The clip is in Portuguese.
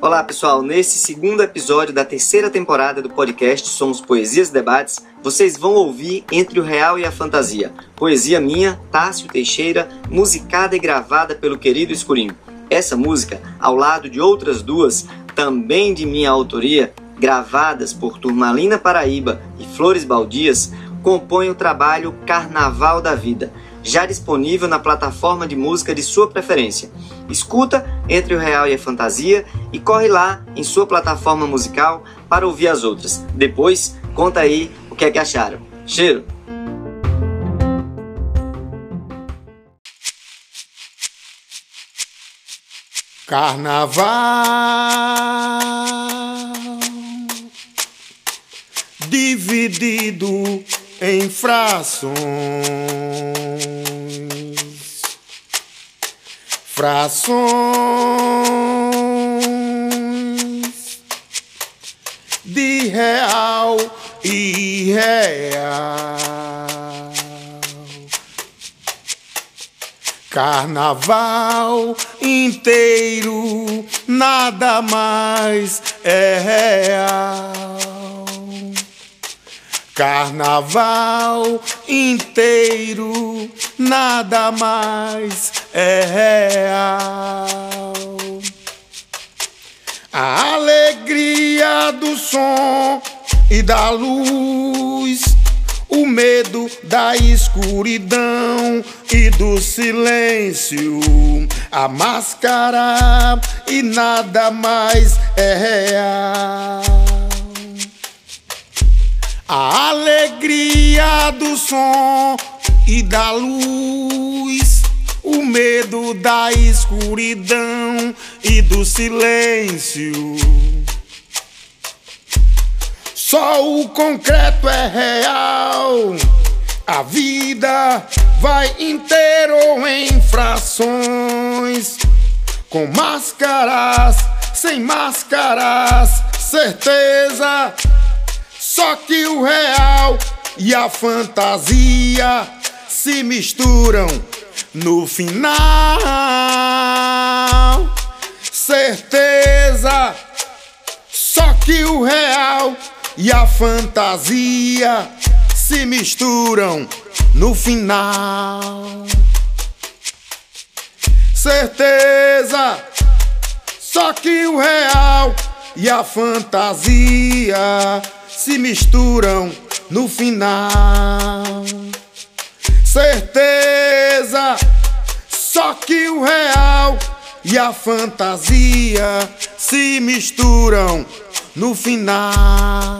Olá pessoal, nesse segundo episódio da terceira temporada do podcast Somos Poesias e Debates, vocês vão ouvir Entre o Real e a Fantasia, poesia minha, Tássio Teixeira, musicada e gravada pelo querido Escurinho. Essa música, ao lado de outras duas, também de minha autoria, gravadas por Turmalina Paraíba e Flores Baldias, compõe o trabalho Carnaval da Vida, já disponível na plataforma de música de sua preferência. Escuta Entre o Real e a Fantasia e corre lá em sua plataforma musical para ouvir as outras. Depois, conta aí o que é que acharam. Cheiro! Carnaval dividido em frações, frações de real e real. Carnaval inteiro, nada mais é real. Carnaval inteiro, nada mais é real. A alegria do som e da luz, o medo da escuridão e do silêncio, a máscara e nada mais é real. Do som e da luz, o medo da escuridão e do silêncio. Só o concreto é real. A vida vai inteiro em frações, com máscaras, sem máscaras, certeza só que o real e a fantasia se misturam no final. Certeza. Só que o real e a fantasia se misturam no final. Certeza. Só que o real e a fantasia se misturam no final. Certeza, só que o real e a fantasia se misturam no final.